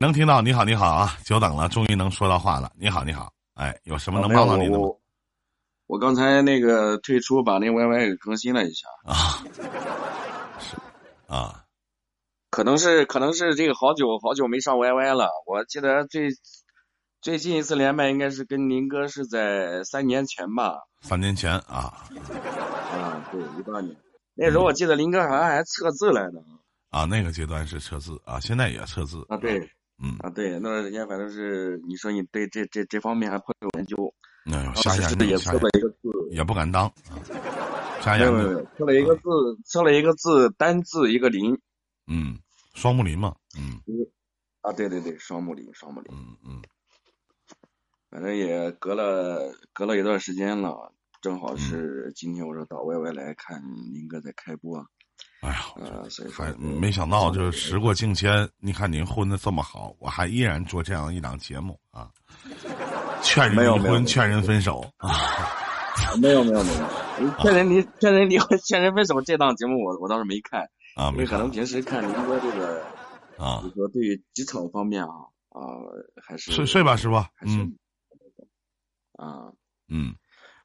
能听到，你好，你好啊，久等了，终于能说到话了。你好，你好，哎，有什么能帮到您的吗？我我刚才那个退出，把那 YY 给更新了一下，啊，是啊，可能是可能是这个好久好久没上 YY 了。我记得最最近一次连麦应该是跟林哥是在三年前吧？三年前啊啊，对，一八年。那时候我记得林哥好像还测字来着。啊，那个阶段是测字啊，现在也测字啊，对，嗯，啊对，那段时间反正是你说你对这这这方面还颇有研究，那有当时是也瞎研究，瞎测了一个字，也不敢当，啊瞎研究没有没有，没有测了一个字，测了一个字单字一个林嗯，双木林嘛，嗯。啊，对对对，双木林双木林，嗯嗯，反正也隔了隔了一段时间了，正好是今天我说到 YY 来看林哥在开播，哎呀，呃，所以说还没想到，就是时过境迁，你看您混的这么好，我还依然做这样一档节目啊，劝人离婚，劝人分手啊，没有没有没有，劝人离劝人离婚劝人分手这档节目我我倒是没看，啊，没看因为可能平时看您哥这个，啊。就，是说对于职场方面啊啊还是睡睡吧，师傅，还是嗯。啊。嗯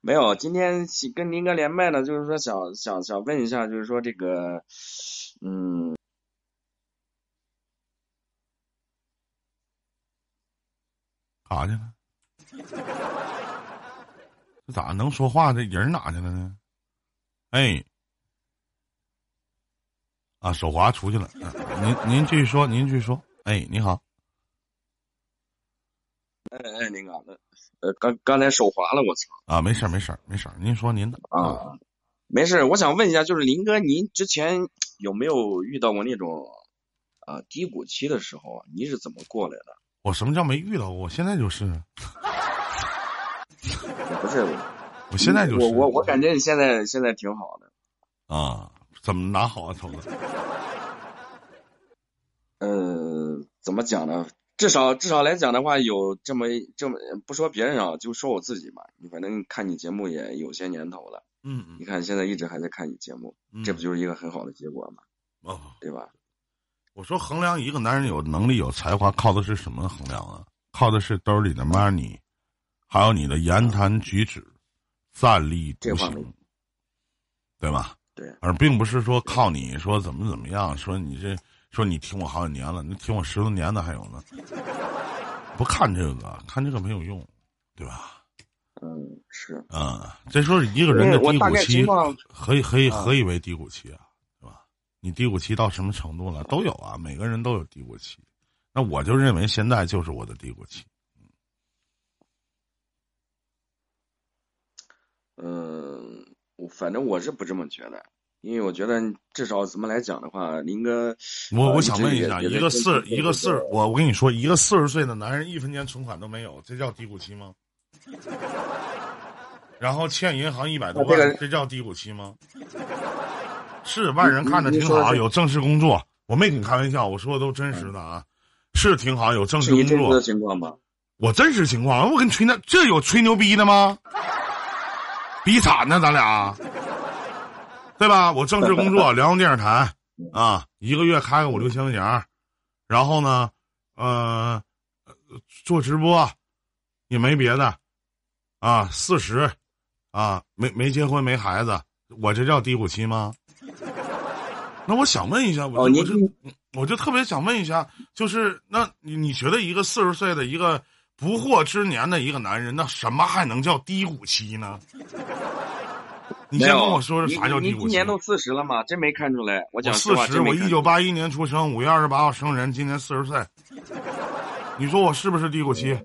没有，今天跟林哥连麦呢，就是说想想想问一下，就是说这个，嗯，干啥去了？这咋能说话？这人哪去了呢？哎，啊，手滑出去了。啊您您继续说，您继续说。哎，你好，哎哎，林哥，那呃，刚刚才手滑了，我操啊，没事儿没事儿没事儿，您说您的啊，没事，我想问一下，就是林哥，您之前 有没有遇到过那种啊低谷期的时候啊？你是怎么过来的？我什么叫没遇到过？我现在就是，不是，我现在就是。我我我感觉你现在现在挺好的，啊，怎么哪好啊，瞅着？呃，怎么讲呢？至少至少来讲的话，有这么这么不说别人啊，就说我自己吧。你反正看你节目也有些年头了，嗯嗯你看现在一直还在看你节目，嗯，这不就是一个很好的结果吗？哦？对吧？我说衡量一个男人有能力、有才华，靠的是什么衡量啊？靠的是兜里的 money，还有你的言谈举止、站立独这方面行，对吧？对，而并不是说靠你说怎么怎么样，说你这说你听我好几年了，你听我十多年的还有呢。不看这个，看这个没有用，对吧？嗯，是。啊、这说是一个人的低谷期，何以何以啊何以为低谷期啊？对吧？你低谷期到什么程度了？都有啊，每个人都有低谷期。那我就认为现在就是我的低谷期。嗯，我反正我是不这么觉得，因为我觉得至少怎么来讲的话，林哥，呃我我想问一下，一个四一个四十，我我跟你说，一个四十岁的男人一分钱存款都没有，这叫低谷期吗？然后欠银行一百多万，啊这个这叫低谷期吗？是外人看着挺好，有正式工作，我没跟你开玩笑，我说的都真实的啊，是挺好，有正式工作的，情况吗？我真实情况，我跟你吹那这有吹牛逼的吗？比惨呢，咱俩，对吧？我正式工作，辽宁电视台啊，一个月开个五六千块钱，然后呢，呃，做直播也没别的，啊，四十，啊，没没结婚没孩子，我这叫低谷期吗？那我想问一下，我哦，我就我就特别想问一下，就是那你你觉得一个四十岁的一个不惑之年的一个男人，那什么还能叫低谷期呢？你先跟我说说啥叫低谷期？你你今年都四十了吗？真没看出来。我我讲实四十，我一九八一年出生，五月二十八号生人，今年四十岁。你说我是不是低谷期？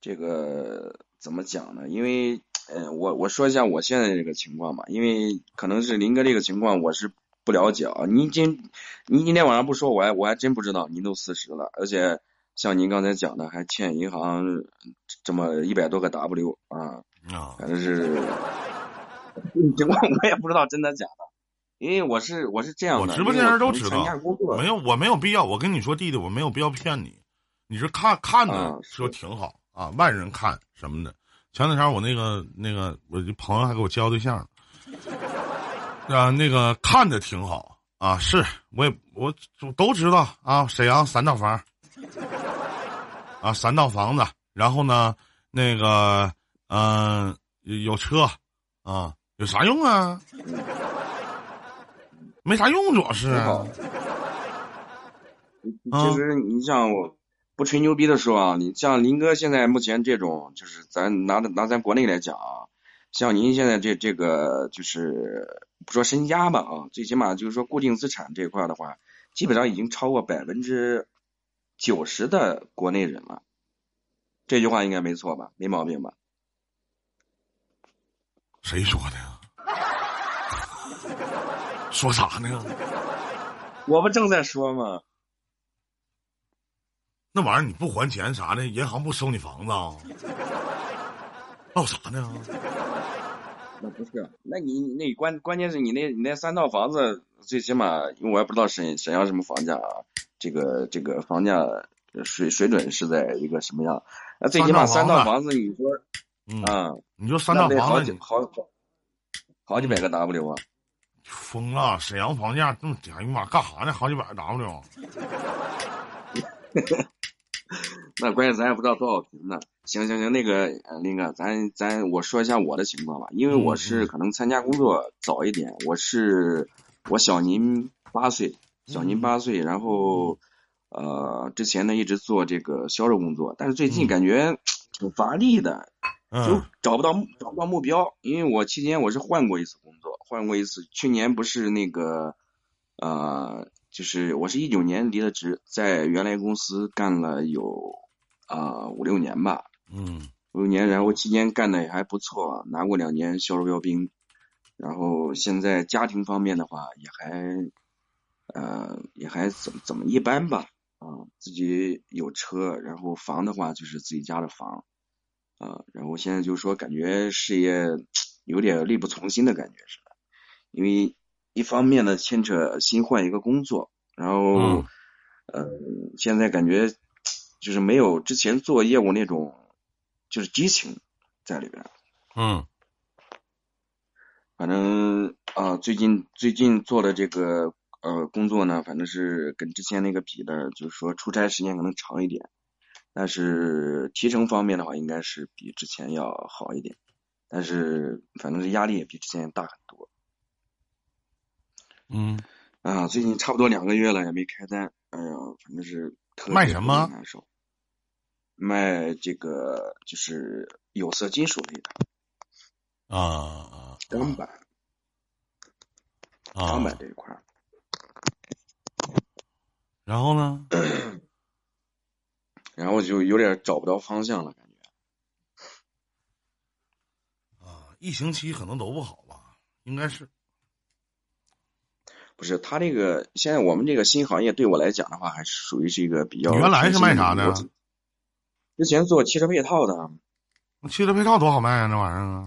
这个怎么讲呢？因为，呃，我我说一下我现在这个情况吧，因为可能是林哥这个情况我是不了解啊。您今您今天晚上不说，我还我还真不知道您都四十了，而且像您刚才讲的，还欠银行这么一百多个 W 啊，啊，反正是情况我也不知道真的假的，因为我是我是这样的，我直播间人都知道没有，我没有必要。我跟你说，弟弟，我没有必要骗你。你是看看啊的说挺好啊，外人看什么的。前两天我那个那个，我这朋友还给我交对象呢，啊，那个看着挺好啊，是我也我都知道啊，沈阳三套房，啊，三套房子，然后呢，那个嗯、有车，啊，有啥用啊？没啥用，主要是其实你像我不吹牛逼的说啊，你像林哥现在目前这种，就是咱拿拿咱国内来讲啊，像您现在这这个就是不说身家吧啊，最起码就是说固定资产这一块的话，基本上已经超过百分之九十的国内人了。这句话应该没错吧？没毛病吧？谁说的呀？说啥呢？我不正在说吗？那玩意儿你不还钱啥的，银行不收你房子啊？闹啥呢？那不是，那你那关关键是你那你那三套房子，最起码因为我也不知道沈沈阳什么房价啊，这个这个房价水水准是在一个什么样？那最起码三三套房子你说嗯，啊，你说三套房子好几好好几百个 W 啊！疯了！沈阳房价这么低，哎呀妈，干啥呢？好几百个 W，那关键咱也不知道多少平呢。行行行，那个呃林哥，咱咱我说一下我的情况吧，因为我嗯是嗯可能参加工作早一点，我是我小您八岁，小您嗯八岁，然后呃之前呢一直做这个销售工作，但是最近嗯。感觉挺乏力的，就嗯找不到找不到目标，因为我期间我是换过一次工作，换过一次，去年不是那个呃，就是我是一九年离的职，在原来公司干了有啊五六年吧，嗯。五六年，然后期间干的也还不错，拿过两年销售标兵，然后现在家庭方面的话也还呃也还怎么怎么一般吧，啊，自己有车，然后房的话就是自己家的房。啊，然后现在就是说，感觉事业有点力不从心的感觉似的，因为一方面呢牵扯新换一个工作，然后嗯呃，现在感觉就是没有之前做业务那种就是激情在里边。嗯反正啊、最近最近做的这个呃工作呢，反正是跟之前那个比的，就是说出差时间可能长一点，但是提成方面的话，应该是比之前要好一点，但是反正是压力也比之前大很多嗯，啊。最近差不多两个月了也没开单，哎呀，反正是特别卖什么。卖这个就是有色金属类的啊啊钢板，啊钢板这一块儿。然后呢？然后就有点找不着方向了，感觉。啊，疫情期可能都不好吧？应该是。不是他这个现在我们这个新行业对我来讲的话，还是属于是一个比较你原来是卖啥的之前做汽车配套的，汽车配套多好卖啊，那玩意儿啊！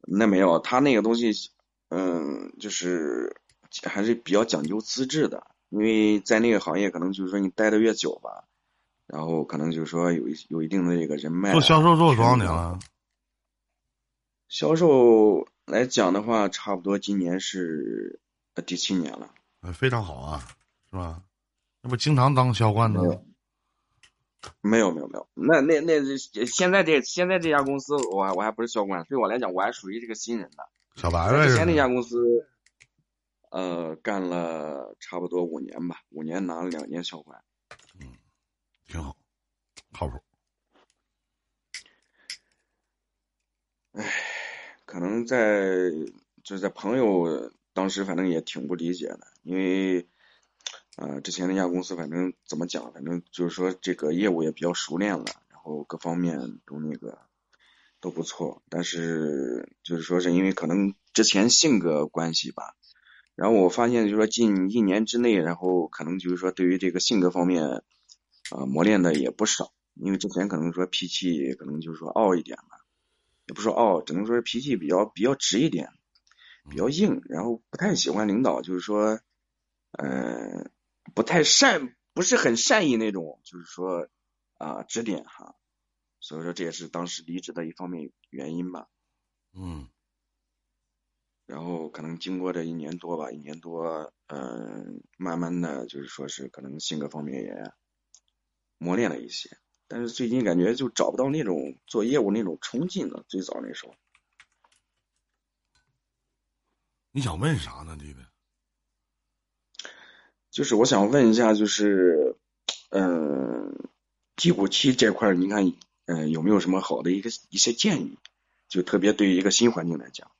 那没有他那个东西，嗯，就是还是比较讲究资质的，因为在那个行业可能就是说你待的越久吧，然后可能就是说有一有一定的这个人脉啊。做销售做了多少年了？销售来讲的话，差不多今年是呃第七年了。哎非常好啊，是吧？那不经常当销冠呢没？有，没有，没有。那那那现在这现在这家公司，我还我还不是销冠，对我来讲，我还属于这个新人呢。小白呗，之前那家公司，呃，干了差不多五年吧，五年拿了两年小冠。挺好，靠谱。唉可能在就是在朋友当时反正也挺不理解的，因为呃之前那家公司反正怎么讲，反正就是说这个业务也比较熟练了，然后各方面都那个都不错，但是就是说是因为可能之前性格关系吧，然后我发现就是说近一年之内，然后可能就是说对于这个性格方面啊、呃磨练的也不少，因为之前可能说脾气可能就是说傲一点吧。也不说傲，只能说是脾气比较比较直一点，比较硬，然后不太喜欢领导，就是说，呃，不太善，不是很善意那种，就是说啊、指点哈，所以说这也是当时离职的一方面原因吧。嗯，然后可能经过这一年多吧，一年多，嗯，慢慢的就是说是可能性格方面也磨练了一些，但是最近感觉就找不到那种做业务那种冲劲了。最早那时候，你想问啥呢，弟弟？就是我想问一下，就是，嗯，低谷期这块儿，你看，嗯，有没有什么好的一个一些建议？就特别对于一个新环境来讲，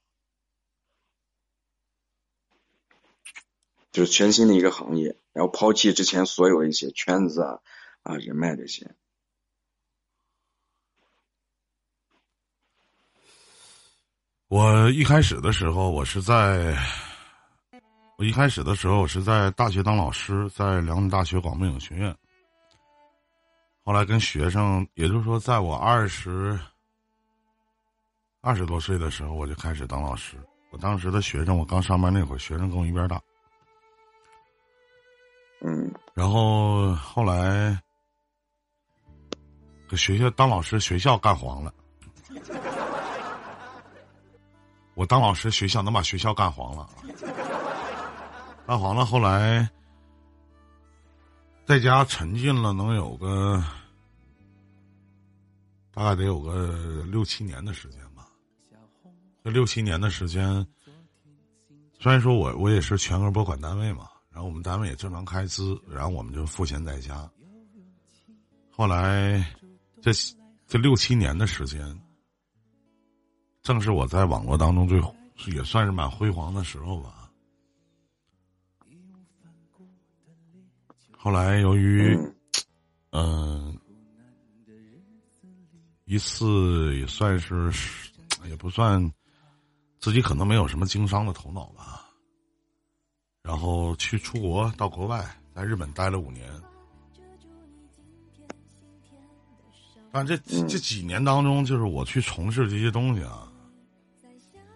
就是全新的一个行业，然后抛弃之前所有的一些圈子啊啊人脉这些。我一开始的时候，我是在，我一开始的时候，我是在大学当老师，在辽宁大学广播影学院。后来跟学生，也就是说，在我二十二十多岁的时候，我就开始当老师。我当时的学生，我刚上班那会儿，学生跟我一边大。然后后来搁学校当老师，学校干黄了。我当老师，学校能把学校干黄了，干黄了。后来在家沉浸了，能有个大概得有个六七年的时间吧。这六七年的时间，虽然说我我也是全额拨款单位嘛，然后我们单位也正常开支，然后我们就赋闲在家。后来这这六七年的时间。正是我在网络当中最也算是蛮辉煌的时候吧。后来由于嗯、一次也算是也不算自己可能没有什么经商的头脑吧，然后去出国到国外，在日本待了五年。但这这几年当中，就是我去从事这些东西啊。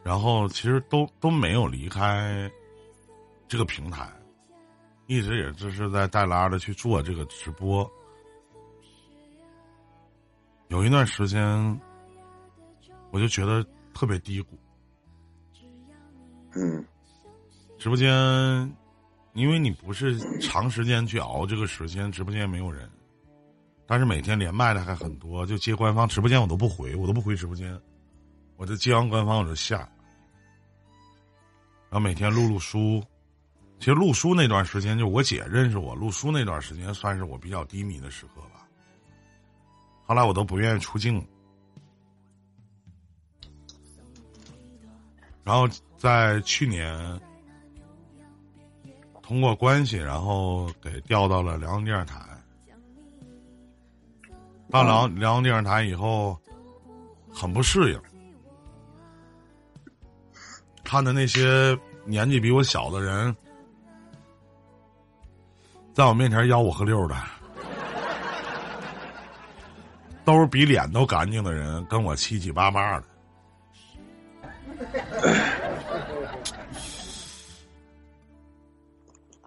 然后其实都都没有离开这个平台，一直也就是在带拉的去做这个直播。有一段时间，我就觉得特别低谷。嗯直播间，因为你不是长时间去熬这个时间，直播间没有人，但是每天连麦的还很多，就接官方直播间我都不回，我都不回直播间，我就接完官方我就下。然后每天录录书，其实录书那段时间，就我姐认识我，录书那段时间算是我比较低迷的时刻吧。后来我都不愿意出镜，然后在去年通过关系，然后给调到了辽宁电视台。到辽辽宁电视台以后，很不适应。看着那些年纪比我小的人，在我面前吆五喝六的，都是比脸都干净的人，跟我七七八八的。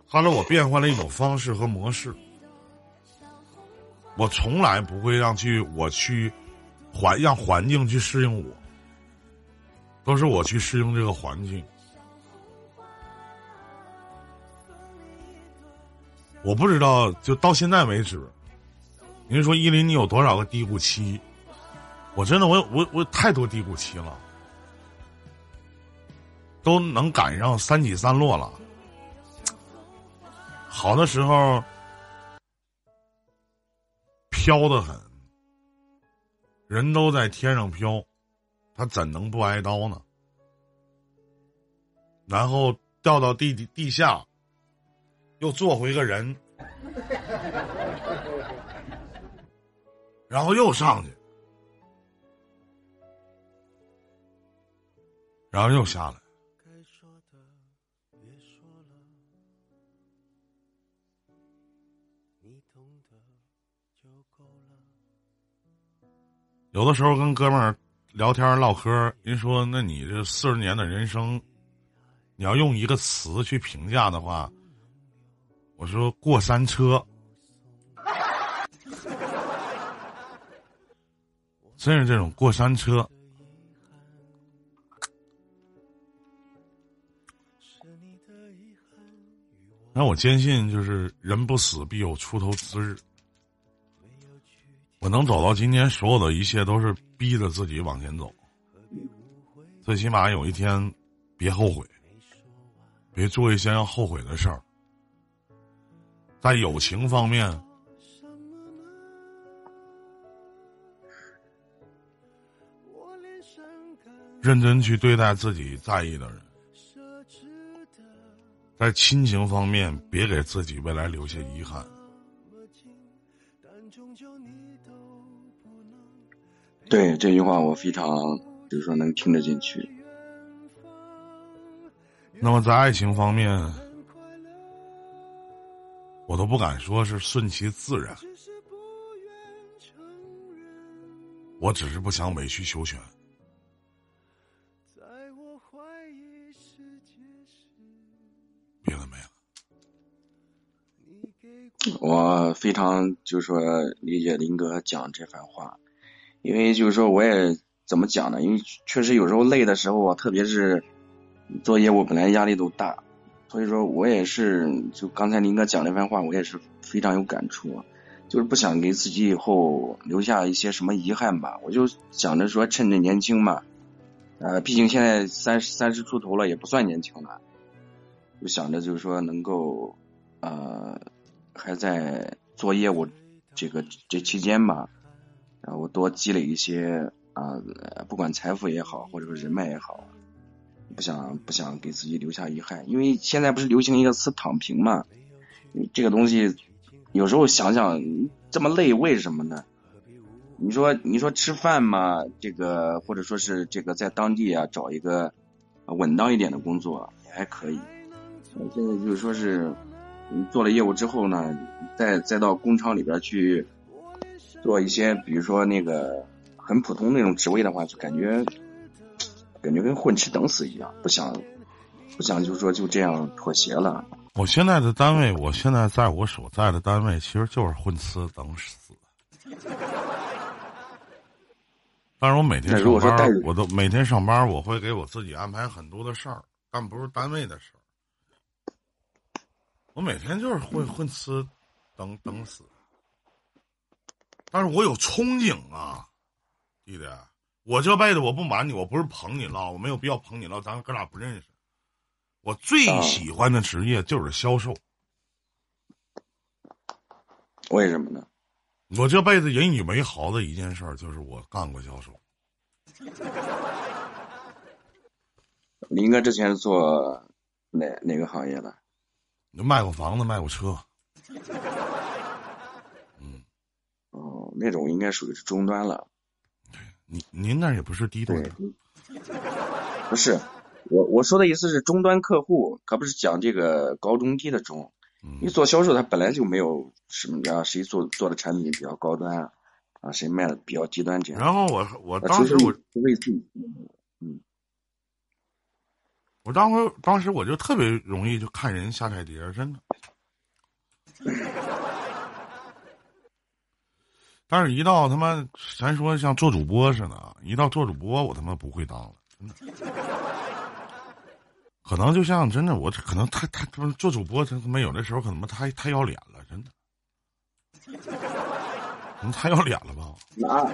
后来我变换了一种方式和模式，我从来不会让去我去环让环境去适应我。都是我去适应这个环境。我不知道，就到现在为止，您说依林，你有多少个低谷期？我真的，我我我太多低谷期了，都能赶上三起三落了。好的时候飘的很，人都在天上飘。他怎能不挨刀呢？然后掉到地底地下，又做回个人，然后又上去，然后又下来。有的时候跟哥们儿聊天唠嗑，人说那你这四十年的人生，你要用一个词去评价的话，我说过山车。真是这种过山车，那我坚信，就是人不死必有出头之日。我能走到今天，所有的一切都是逼着自己往前走。最起码有一天，别后悔，别做一些要后悔的事儿。在友情方面，认真去对待自己在意的人；在亲情方面，别给自己未来留下遗憾。对这句话，我非常就是说能听得进去。那么在爱情方面，我都不敢说是顺其自然，我只是不想委曲求全。别的没了。我非常就是说理解林哥讲这番话。因为就是说，我也怎么讲呢？因为确实有时候累的时候啊，特别是做业务本来压力都大，所以说我也是就刚才林哥讲那番话，我也是非常有感触，就是不想给自己以后留下一些什么遗憾吧。我就想着说，趁着年轻嘛，呃，毕竟现在三十三十出头了，也不算年轻了，就想着就是说能够呃还在做业务这个这期间吧。然后多积累一些啊，不管财富也好，或者说人脉也好，不想不想给自己留下遗憾。因为现在不是流行一个词“躺平”嘛，这个东西有时候想想这么累，为什么呢？你说你说吃饭嘛，这个或者说是这个在当地啊找一个稳当一点的工作也还可以。现在就是说是做了业务之后呢，再再到工厂里边去。做一些，比如说那个很普通那种职位的话，就感觉感觉跟混吃等死一样，不想不想，就是说就这样妥协了。我现在的单位，我现在在我所在的单位，其实就是混吃等死。但是我每天上班，我都每天上班，我会给我自己安排很多的事儿，但不是单位的事儿。我每天就是混混吃等等死。但是我有憧憬啊，弟弟，我这辈子我不瞒你，我不是捧你唠，我没有必要捧你唠，咱哥俩不认识。我最喜欢的职业就是销售。为什么呢？我这辈子引以为豪的一件事就是我干过销售。林哥之前做哪哪个行业的？卖过房子，卖过车。那种应该属于是终端了，您您那也不是低端，不是，我我说的意思是终端客户，可不是讲这个高中低的中。你做销售，他本来就没有什么呀，谁做做的产品比较高端啊，啊谁卖的比较低端这样。然后我我当时我为自己，嗯，我当时当时我就特别容易就看人下菜碟，真的。但是，一到他妈，咱说像做主播似的，一到做主播，我他妈不会当了，真的。可能就像真的，我可能他他做主播，他他妈有的时候可能太太要脸了，真的。能太要脸了吧？那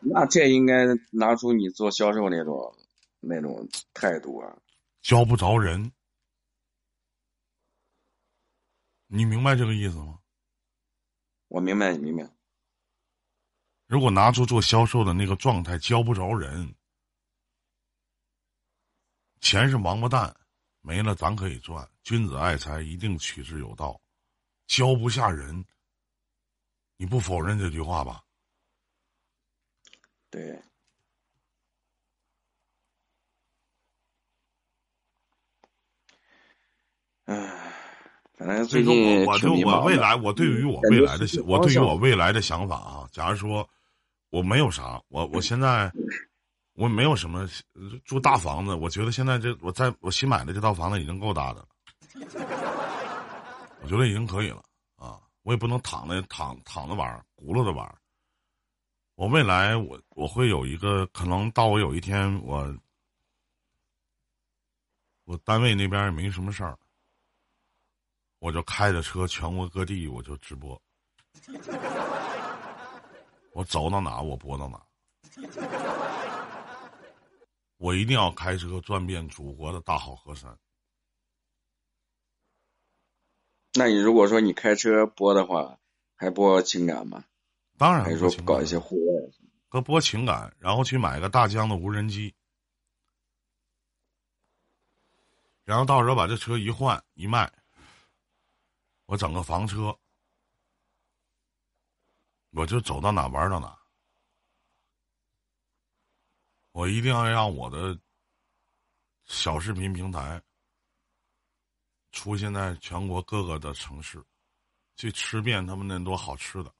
那这应该拿出你做销售那种那种态度啊！教不着人，你明白这个意思吗？我明白，你明白。如果拿出做销售的那个状态，教不着人，钱是王八蛋，没了咱可以赚。君子爱财，一定取之有道。教不下人，你不否认这句话吧？对。最终我我就我未来我对于我未来的我对于我未来的想法啊，假如说我没有啥，我我现在我没有什么住大房子，我觉得现在这我在我新买的这套房子已经够大的了，我觉得已经可以了啊，我也不能躺着躺躺着玩轱辘着玩我未来我我会有一个可能到我有一天我我单位那边也没什么事儿。我就开着车全国各地我就直播，我走到哪我播到哪，我一定要开车转遍祖国的大好河山。那你如果说你开车播的话，还播情感吗？当然还说搞一些户外？搁播情感，然后去买个大疆的无人机，然后到时候把这车一换一卖，我整个房车，我就走到哪玩到哪。我一定要让我的小视频平台出现在全国各个的城市，去吃遍他们那多好吃的。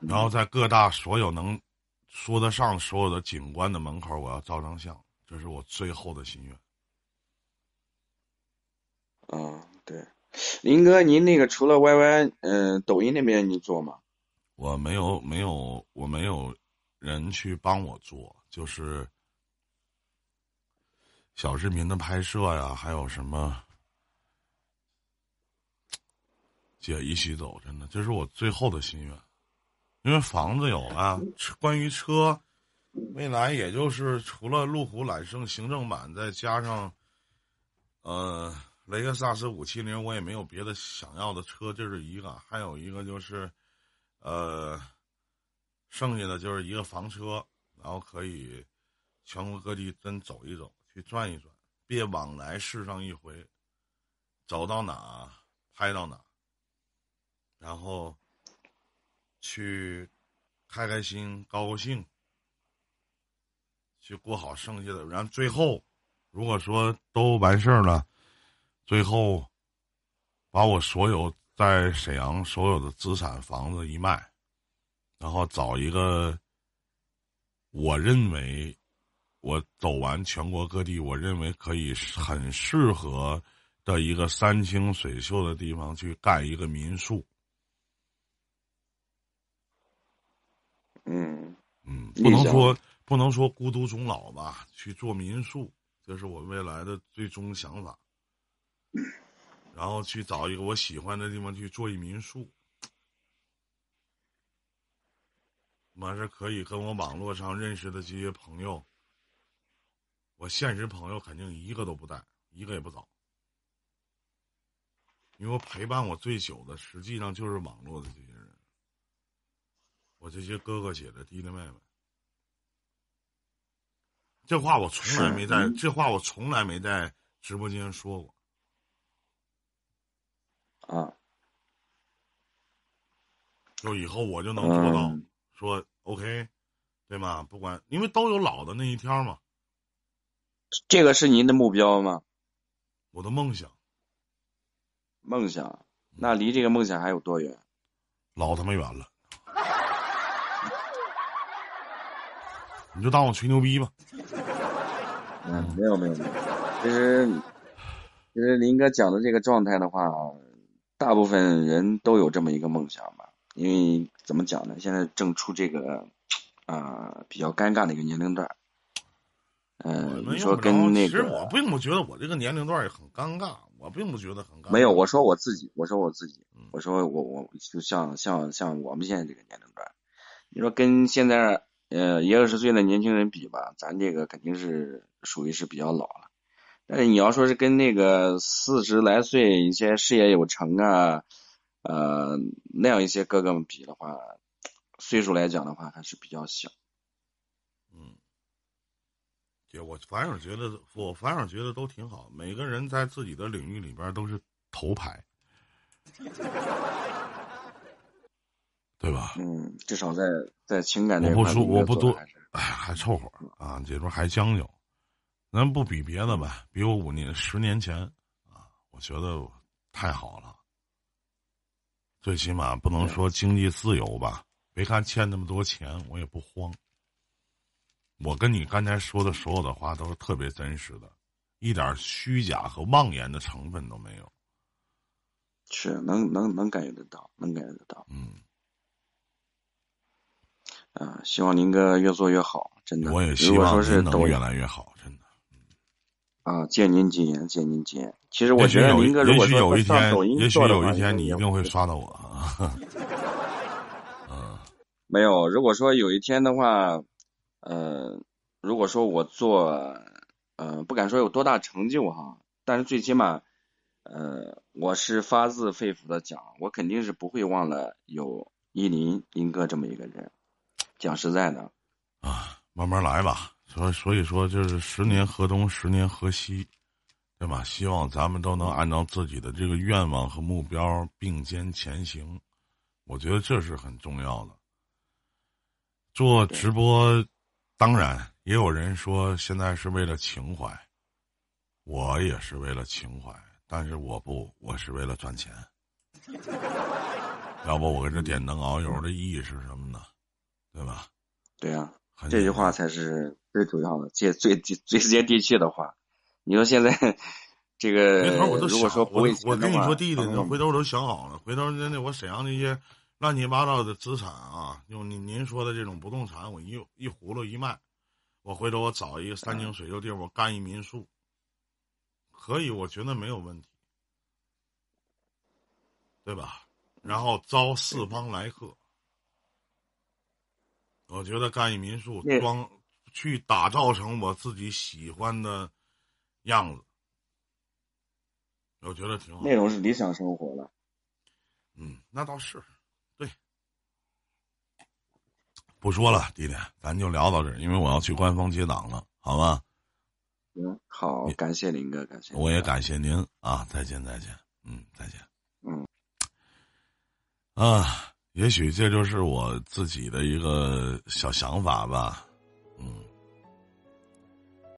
然后在各大所有能说得上所有的景观的门口，我要照张相，这是我最后的心愿。嗯，对，林哥，您那个除了 YY，嗯，抖音那边你做吗？我没有，没有，我没有人去帮我做，就是小视频的拍摄呀，还有什么姐一起走，真的，这是我最后的心愿。因为房子有了，关于车，未来也就是除了路虎揽胜行政版，再加上，呃，雷克萨斯五七零，我也没有别的想要的车，这是一个。还有一个就是，呃，剩下的就是一个房车，然后可以全国各地真走一走，去转一转，别往来世上一回，走到哪拍到哪，然后。去开开心、高高兴，去过好剩下的。然后最后，如果说都完事儿了，最后把我所有在沈阳所有的资产、房子一卖，然后找一个我认为我走完全国各地，我认为可以很适合的一个山清水秀的地方去盖一个民宿。嗯嗯，不能说不能说孤独终老吧，去做民宿，这是我未来的最终想法。然后去找一个我喜欢的地方去做一民宿，完事可以跟我网络上认识的这些朋友，我现实朋友肯定一个都不带，一个也不找，因为陪伴我最久的，实际上就是网络的这些人。我这些哥哥姐姐、弟弟妹妹，这话我从来没在这话我从来没在直播间说过。啊，就以后我就能做到，说 OK，对吗？不管，因为都有老的那一天嘛。这个是您的目标吗？我的梦想。梦想，那离这个梦想还有多远？老他妈远了。你就当我吹牛逼吧。嗯，没有没有没有，其实其实林哥讲的这个状态的话，大部分人都有这么一个梦想吧。因为怎么讲呢？现在正处这个啊比较尴尬的一个年龄段。嗯，你说跟那个，其实我并不觉得我这个年龄段也很尴尬，我并不觉得很尴尬。没有，我说我自己，我说我自己，我说我我就像像像我们现在这个年龄段，你说跟现在。呃，一二十岁的年轻人比吧，咱这个肯定是属于是比较老了。但是你要说是跟那个四十来岁一些事业有成啊，呃，那样一些哥哥们比的话，岁数来讲的话还是比较小。嗯，姐，我反而觉得，我反而觉得都挺好。每个人在自己的领域里边都是头牌。对吧？嗯，至少在在情感这块，我不说，我不多，哎，还凑合啊。这边还将就，咱不比别的吧，比我五年、十年前啊，我觉得太好了。最起码不能说经济自由吧？别看欠那么多钱，我也不慌。我跟你刚才说的所有的话都是特别真实的，一点虚假和妄言的成分都没有。是，能能能感觉得到，能感觉得到。嗯。啊，希望林哥越做越好，真的。我也希望您能越来越好，真的。啊，借您吉言，借您吉言。其实我觉得如果有一说上抖天，音也许有一天你一定会刷到我 啊。嗯没有。如果说有一天的话，呃，如果说我做，呃，不敢说有多大成就哈，但是最起码，呃，我是发自肺腑的讲，我肯定是不会忘了有依林林哥这么一个人。讲实在的，啊，慢慢来吧。所所以说，就是十年河东，十年河西，对吧？希望咱们都能按照自己的这个愿望和目标并肩前行。我觉得这是很重要的。做直播，当然也有人说现在是为了情怀，我也是为了情怀，但是我不，我是为了赚钱。要不我跟这点灯熬油的意义是什么呢？对吧？对呀、这句话才是最主要的，接最最最接地气的话。你说现在 这个回头我都说不为钱我跟你说弟弟，你回头我都想好了，回头真的我沈阳那些乱七八糟的资产啊，用您您说的这种不动产，我一一葫芦一卖，我回头我找一个山清水秀地儿，我干一民宿，可以，我觉得没有问题，对吧？然后招四方来客，我觉得干一民宿那装去打造成我自己喜欢的样子。我觉得挺好。那种是理想生活了。嗯，那倒是，对。不说了，弟弟，咱就聊到这儿，因为我要去官方接档了，好吗？嗯，好，感谢林哥，感谢。我也。感谢您啊，再见，再见，嗯，再见。嗯，啊，也许这就是我自己的一个小想法吧。